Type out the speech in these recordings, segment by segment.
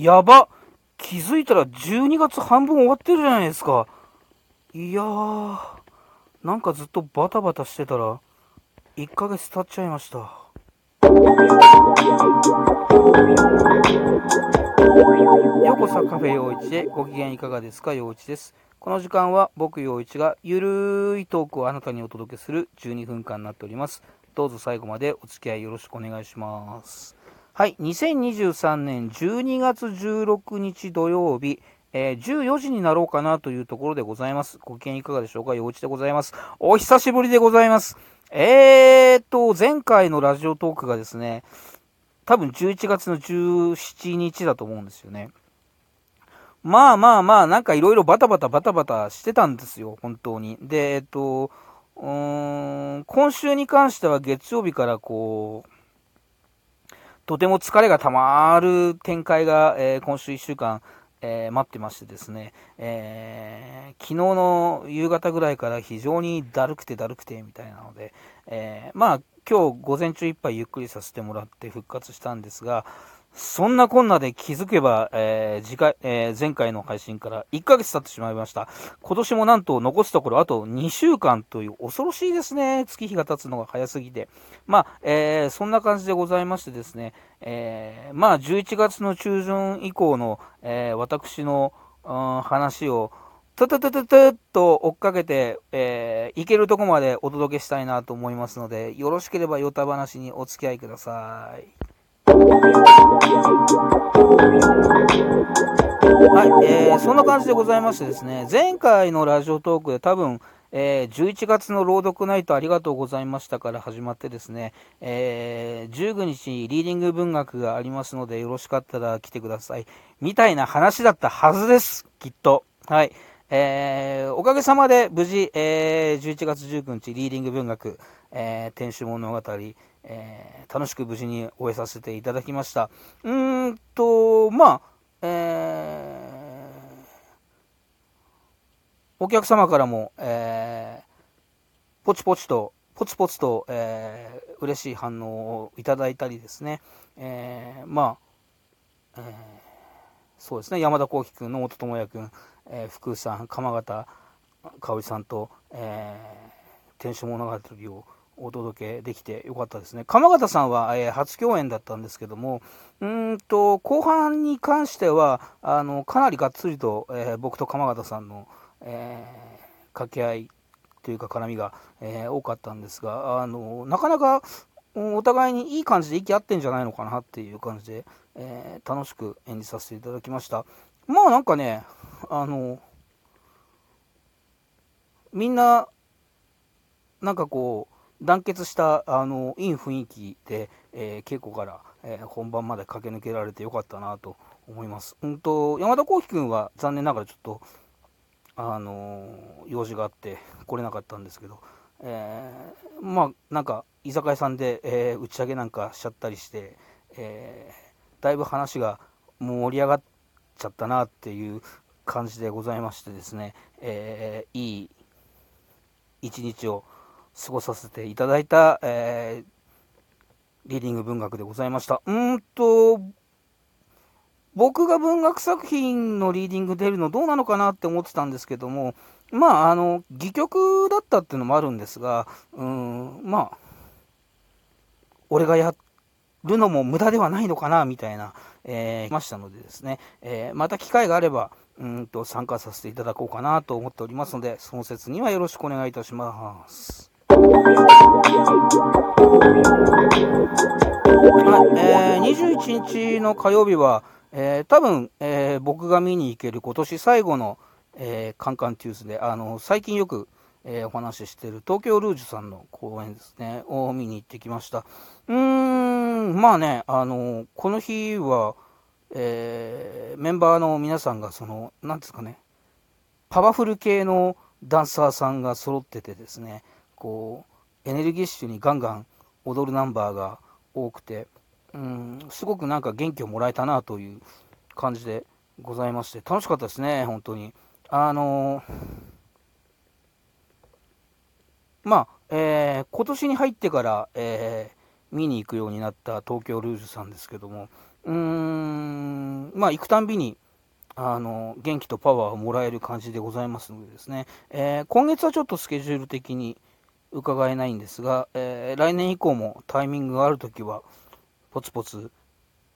やば気づいたら12月半分終わってるじゃないですか。いやー、なんかずっとバタバタしてたら、1ヶ月経っちゃいました。ようこそカフェ陽一へご機嫌いかがですか？陽一です。この時間は僕陽一がゆるいトークをあなたにお届けする12分間になっております。どうぞ最後までお付き合いよろしくお願いします。はい、2023年12月16日土曜日、えー、14時になろうかなというところでございます。ご機嫌いかがでしょうか？陽一でございます。お久しぶりでございます。えーと、前回のラジオトークがですね、多分11月の17日だと思うんですよね。まあまあまあ、なんかいろいろバタバタバタバタしてたんですよ、本当に。で、えっと、うーん、今週に関しては月曜日からこう、とても疲れがたまる展開が、えー、今週1週間、えー、待ってましてですね、えー、昨日の夕方ぐらいから非常にだるくてだるくてみたいなので、えまあ今日午前中いっぱいゆっくりさせてもらって復活したんですが、そんなこんなで気づけば、えー、次回、えー、前回の配信から1ヶ月経ってしまいました。今年もなんと残すところあと2週間という恐ろしいですね。月日が経つのが早すぎて。まあ、えー、そんな感じでございましてですね、えまあ、11月の中旬以降の、え私の、うん、話を、トトトトトと追っかけて、えー、行けるとこまでお届けしたいなと思いますので、よろしければヨタ話にお付き合いください。はい、えー、そんな感じでございましてですね、前回のラジオトークで多分、えー、11月の朗読ナイトありがとうございましたから始まってですね、えー、19日にリーディング文学がありますのでよろしかったら来てください。みたいな話だったはずです、きっと。はい。えー、おかげさまで無事、えー、11月19日リーディング文学、えー、天守物語、えー、楽しく無事に終えさせていただきました。うーんと、まあ、えー、お客様からも、えー、ポチポチと、ポツポツと、えー、嬉しい反応をいただいたりですね、えー、まあ、えー、そうですね、山田幸輝君、野本智也君、えー、福さん、鎌形香織さんと、えー、天守物語をお届けできてよかったですね。鎌形さんは、えー、初共演だったんですけども、うんと、後半に関しては、あの、かなりがっつりと、えー、僕と鎌形さんの、えー、掛け合いというか絡みが、え多かったんですが、あの、なかなか、お互いにいい感じで息合ってんじゃないのかなっていう感じで、え楽しく演じさせていただきました。まあなんかね、あの、みんな、なんかこう、団結したあのいい雰囲気で、えー、稽古から、えー、本番まで駆け抜けられてよかったなと思います。うんと山田幸輝君は残念ながらちょっと、あのー、用事があって来れなかったんですけど、えー、まあなんか居酒屋さんで、え打ち上げなんかしちゃったりして、えだいぶ話が盛り上がっちゃったなっていう感じでございましてですね、えいい一日を過ごさせていただいた、えー、リーディング文学でございました。うんと、僕が文学作品のリーディング出るのどうなのかなって思ってたんですけども、まあ、あの、戯曲だったっていうのもあるんですが、うん、まあ、俺がやるのも無駄ではないのかな、みたいな、えー、ましたのでですね、えー、また機会があれば、うんと参加させていただこうかなと思っておりますので、その説にはよろしくお願いいたします。はいえー、21日の火曜日は、えー、多分、えー、僕が見に行ける今年最後の、えー、カンカンテュースで、あの最近よく、えー、お話ししている東京ルージュさんの公演ですね、を見に行ってきました。うーん、まあね、あのこの日は、えー、メンバーの皆さんが、その、なんですかね、パワフル系のダンサーさんが揃っててですね、こうエネルギッシュにガンガン踊るナンバーが多くて、うん、すごくなんか元気をもらえたなという感じでございまして楽しかったですね本当に。あのー、まあ、えー、今年に入ってから、えー、見に行くようになった東京ルージュさんですけどもうーんまあ、行くたんびに、あの、元気とパワーをもらえる感じでございますのでですね、えー、今月はちょっとスケジュール的に伺えないんですが、えー、来年以降もタイミングがあるときは、ポツポツ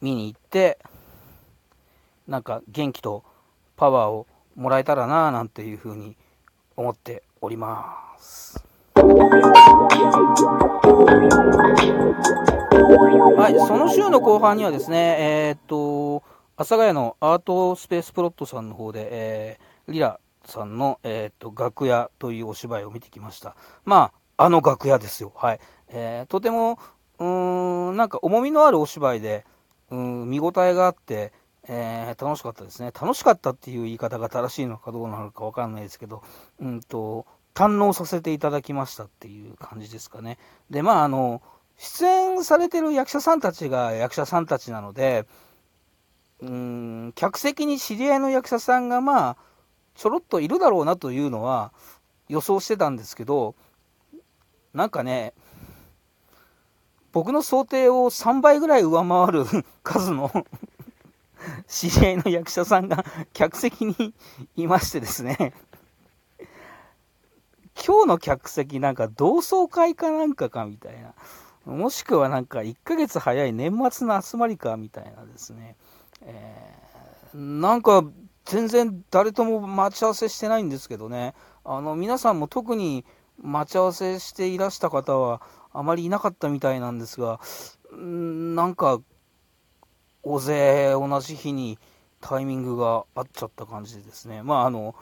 見に行って、なんか元気とパワーをもらえたらななんていうふうに思っております。はい、その週の後半にはですね、えー、っと、阿佐ヶ谷のアートスペースプロットさんの方で、えー、リラさんの、えー、っと楽屋というお芝居を見てきました。まあ、あの楽屋ですよ。はい。えー、とても、うーん、なんか重みのあるお芝居で、うん、見応えがあって、えー、楽しかったですね。楽しかったっていう言い方が正しいのかどうなのかわかんないですけど、うんと、堪能させていただきましたっていう感じですかね。で、まあ、あの、出演されてる役者さんたちが役者さんたちなので、うん、客席に知り合いの役者さんがまあ、ちょろっといるだろうなというのは予想してたんですけど、なんかね、僕の想定を3倍ぐらい上回る 数の 知り合いの役者さんが 客席にいましてですね今日の客席なんか同窓会かなんかかみたいな。もしくはなんか1ヶ月早い年末の集まりかみたいなですね。えー、なんか全然誰とも待ち合わせしてないんですけどね。あの皆さんも特に待ち合わせしていらした方はあまりいなかったみたいなんですが、なんか大勢同じ日にタイミングが合っちゃった感じでですね。まああの、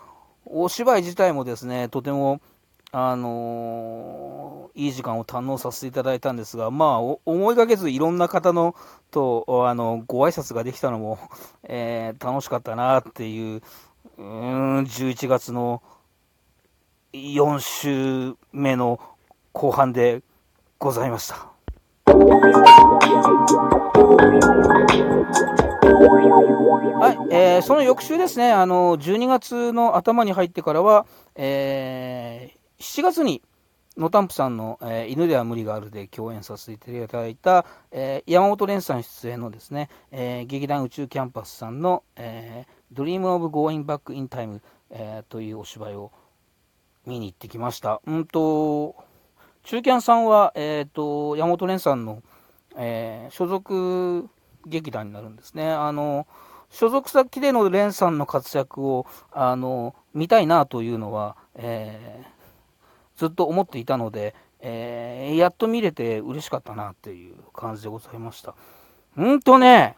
お芝居自体もですね、とてもあのー、いい時間を堪能させていただいたんですが、まあ、思いがけずいろんな方のと、あの、ご挨拶ができたのも、えー、楽しかったなっていう、うん、11月の4週目の後半でございました。はい、えー、その翌週ですね、あの、12月の頭に入ってからは、えー、7月に野タンプさんの、えー、犬では無理があるで共演させていただいた、えー、山本蓮さん出演のですね、えー、劇団宇宙キャンパスさんの、えー、Dream of Going Back in Time、えー、というお芝居を見に行ってきました。うんと、中キャンさんは、えーと、山本蓮さんの、えー、所属劇団になるんですね。あの所属先での蓮さんの活躍をあの見たいなというのは、えーずっと思っていたので、えー、やっと見れて嬉しかったなっていう感じでございました。うんとね、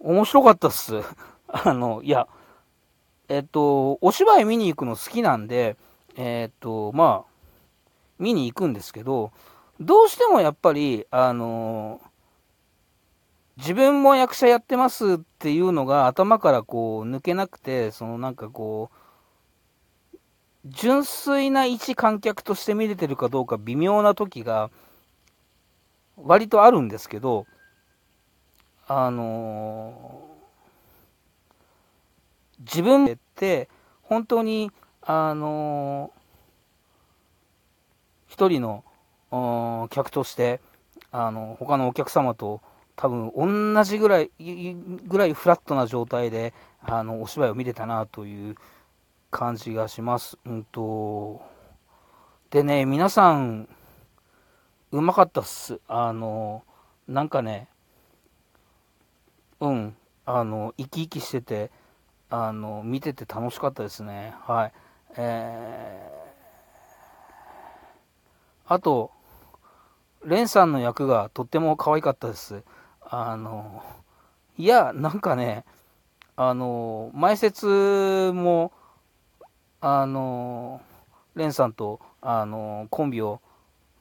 面白かったっす。あの、いや、えっと、お芝居見に行くの好きなんで、えっと、まあ、見に行くんですけど、どうしてもやっぱり、あの自分も役者やってますっていうのが頭からこう抜けなくて、そのなんかこう、純粋な一観客として見れてるかどうか微妙な時が割とあるんですけど、あの、自分って本当に、あのー、一人の客として、あの他のお客様と多分同じぐらいぐらいフラットな状態であのお芝居を見れたなという感じがします。うんと、でね、皆さん、うまかったっす。あの、なんかね、うん、あの、生き生きしてて、あの、見てて楽しかったですね。はい。えー、あと、レンさんの役がとっても可愛かったです。あの、いや、なんかね、あの、前説も、あのレンさんとあのコンビを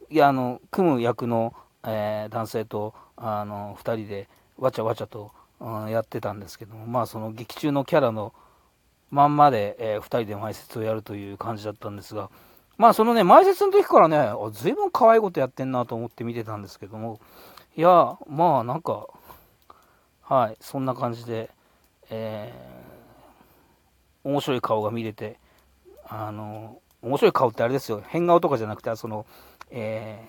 いやあの組む役の、えー、男性とあの2人でわちゃわちゃと、うん、やってたんですけどもまあその劇中のキャラのまんまで、えー、2人で前説をやるという感じだったんですがまあそのね前説の時からね随分可愛いことやってんなと思って見てたんですけどもいやまあなんかはいそんな感じで、えー、面白い顔が見れてあの、面白い顔ってあれですよ。変顔とかじゃなくて、その、え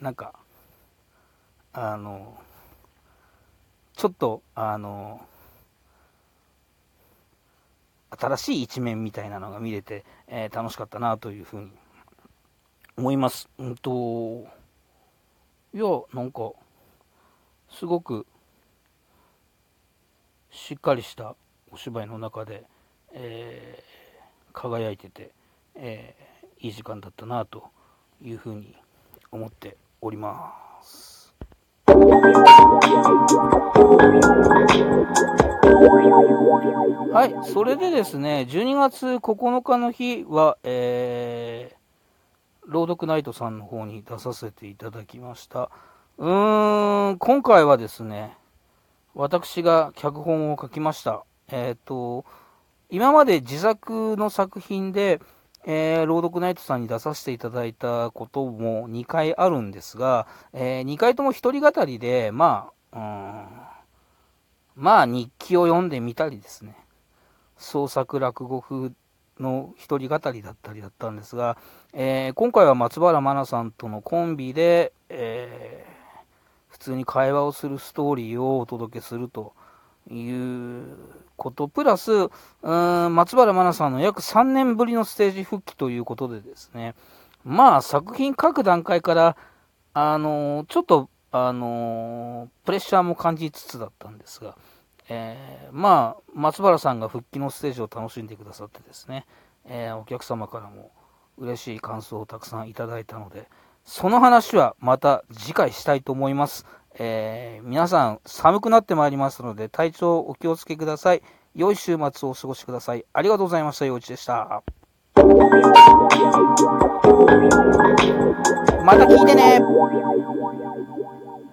ー、なんか、あの、ちょっと、あの、新しい一面みたいなのが見れて、えー、楽しかったなというふうに思います。うんと、いや、なんか、すごく、しっかりしたお芝居の中で、えー、輝いてて、えー、いい時間だったなというふうに思っております。はい、それでですね、12月9日の日は、えー、朗読ナイトさんの方に出させていただきました。うーん、今回はですね、私が脚本を書きました。えっ、ー、と、今まで自作の作品で、えー、朗読ナイトさんに出させていただいたことも2回あるんですが、えー、2回とも一人語りで、まあ、うん、まあ日記を読んでみたりですね、創作落語風の一人語りだったりだったんですが、えー、今回は松原真奈さんとのコンビで、えー、普通に会話をするストーリーをお届けするということプラス、うん松原真奈さんの約3年ぶりのステージ復帰ということでですね、まあ作品書く段階から、あのちょっと、あのプレッシャーも感じつつだったんですが、えー、まあ、松原さんが復帰のステージを楽しんでくださってですね、えー、お客様からも嬉しい感想をたくさんいただいたので、その話はまた次回したいと思います。えー、皆さん寒くなってまいりますので体調お気をつけください。良い週末をお過ごしください。ありがとうございました。陽一でした。また聞いてね